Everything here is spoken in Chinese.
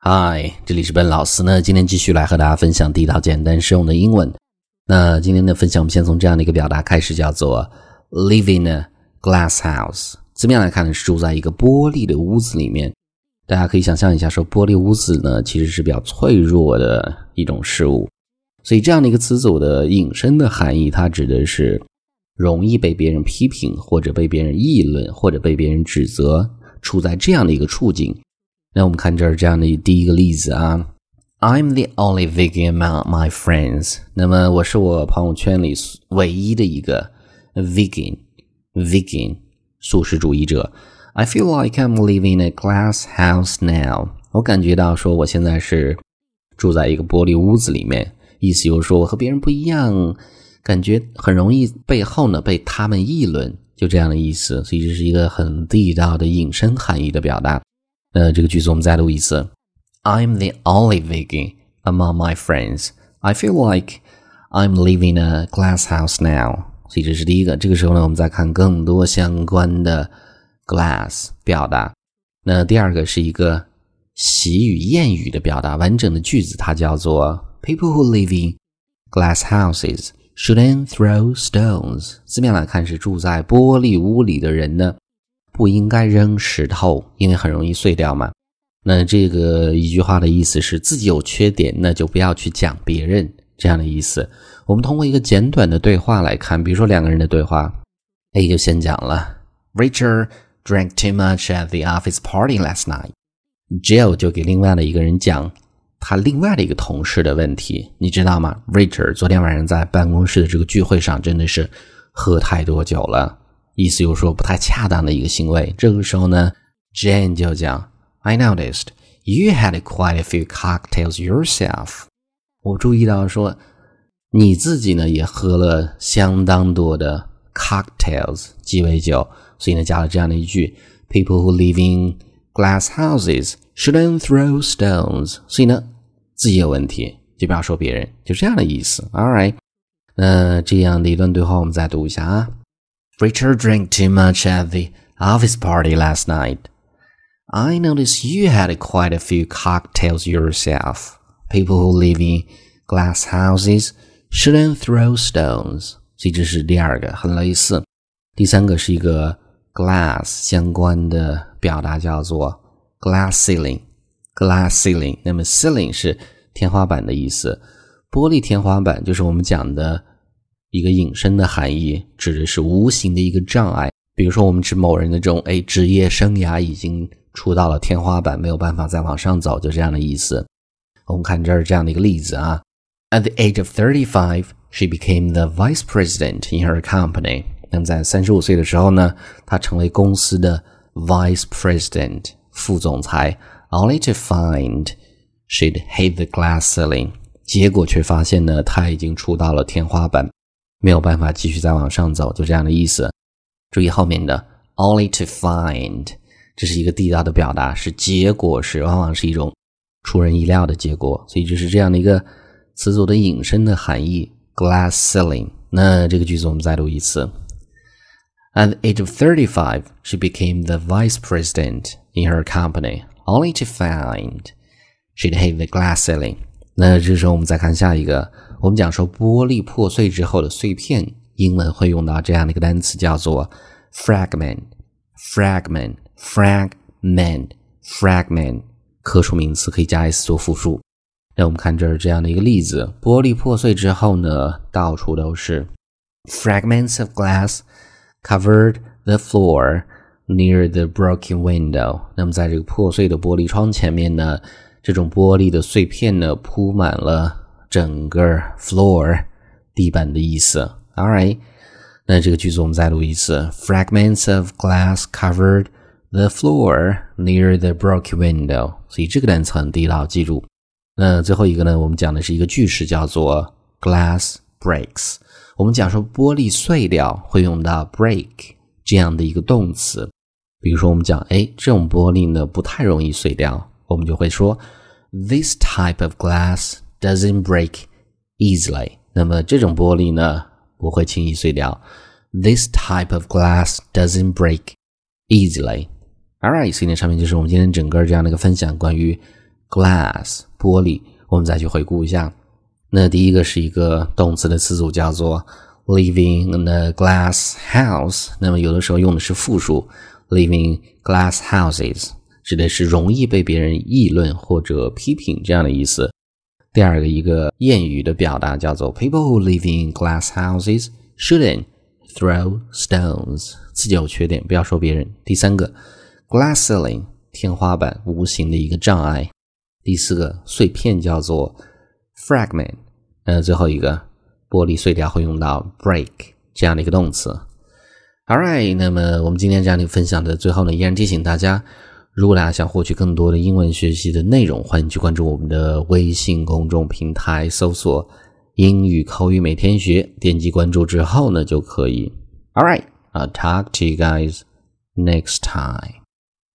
嗨，这里是本老师呢。今天继续来和大家分享地道、简单、实用的英文。那今天的分享，我们先从这样的一个表达开始，叫做 “live in a glass house”。字面来看呢，是住在一个玻璃的屋子里面。大家可以想象一下，说玻璃屋子呢，其实是比较脆弱的一种事物。所以这样的一个词组的引申的含义，它指的是容易被别人批评，或者被别人议论，或者被别人指责，处在这样的一个处境。那我们看这儿这样的第一个例子啊，I'm the only vegan among my friends。那么我是我朋友圈里唯一的一个 vegan，vegan 素食主义者。I feel like I'm living in a glass house now。我感觉到说我现在是住在一个玻璃屋子里面，意思就是说我和别人不一样，感觉很容易背后呢被他们议论，就这样的意思。所以这是一个很地道的引申含义的表达。呃，这个句子我们再读一次。I'm the only vegan among my friends. I feel like I'm living a glass house now. 所以这是第一个。这个时候呢，我们再看更多相关的 glass 表达。那第二个是一个习语、谚语的表达，完整的句子它叫做 People who live in glass houses shouldn't throw stones。字面来看是住在玻璃屋里的人呢。 不应该扔石头，因为很容易碎掉嘛。那这个一句话的意思是自己有缺点，那就不要去讲别人这样的意思。我们通过一个简短的对话来看，比如说两个人的对话，A 就先讲了，Richard drank too much at the office party last night。Jill 就给另外的一个人讲他另外的一个同事的问题，你知道吗？Richard 昨天晚上在办公室的这个聚会上真的是喝太多酒了。意思就是说不太恰当的一个行为。这个时候呢，Jane 就讲：“I noticed you had quite a few cocktails yourself。”我注意到说你自己呢也喝了相当多的 cocktails 鸡尾酒，所以呢加了这样的一句：“People who live in glass houses shouldn't throw stones。”所以呢自己有问题就不要说别人，就这样的意思。All right，那这样的一段对话我们再读一下啊。Richard drank too much at the office party last night. I noticed you had quite a few cocktails yourself. People who live in glass houses shouldn't throw stones. 所以这是第二个，很类似。第三个是一个 glass 相关的表达，叫做 glass ceiling。glass ceiling，那么 ceiling 是天花板的意思，玻璃天花板就是我们讲的 一个引申的含义，指的是无形的一个障碍。比如说，我们指某人的这种哎，职业生涯已经出到了天花板，没有办法再往上走，就这样的意思。我们看这儿这样的一个例子啊：At the age of thirty-five, she became the vice president in her company。那么在三十五岁的时候呢，她成为公司的 vice president 副总裁，only to find she'd hit the glass ceiling。结果却发现呢，她已经出到了天花板。没有办法继续再往上走，就这样的意思。注意后面的 only to find，这是一个地道的表达，是结果是往往是一种出人意料的结果，所以就是这样的一个词组的引申的含义。Glass ceiling，那这个句子我们再读一次。At the age of thirty-five, she became the vice president in her company, only to find she'd hit the glass ceiling. 那这时候我们再看下一个。我们讲说玻璃破碎之后的碎片，英文会用到这样的一个单词，叫做 fragment，fragment，fragment，fragment，可数名词可以加 s 做复数。那我们看这儿这样的一个例子：玻璃破碎之后呢，到处都是 fragments of glass covered the floor near the broken window。那么在这个破碎的玻璃窗前面呢，这种玻璃的碎片呢，铺满了。整个 floor 地板的意思。All right，那这个句子我们再读一次：Fragments of glass covered the floor near the broken window。所以这个单词很地道，记住。那最后一个呢，我们讲的是一个句式，叫做 glass breaks。我们讲说玻璃碎掉，会用到 break 这样的一个动词。比如说，我们讲，哎，这种玻璃呢不太容易碎掉，我们就会说，This type of glass。Doesn't break easily。那么这种玻璃呢不会轻易碎掉。This type of glass doesn't break easily. Alright，所以呢上面就是我们今天整个这样的一个分享，关于 glass 玻璃。我们再去回顾一下，那第一个是一个动词的词组叫做 living in a glass house，那么有的时候用的是复数 living glass houses，指的是容易被别人议论或者批评这样的意思。第二个一个谚语的表达叫做 people who live in glass houses shouldn't throw stones，自己有缺点不要说别人。第三个 glass ceiling 天花板无形的一个障碍。第四个碎片叫做 fragment，呃，最后一个玻璃碎掉会用到 break 这样的一个动词。All right，那么我们今天这样的分享的最后呢，依然提醒大家，如果大家想获取更多的英文学习的内容，欢迎去关注我们的微信公众平台，搜索“英语口语每天学”，点击关注之后呢就可以。All right，I'll talk to you guys next time.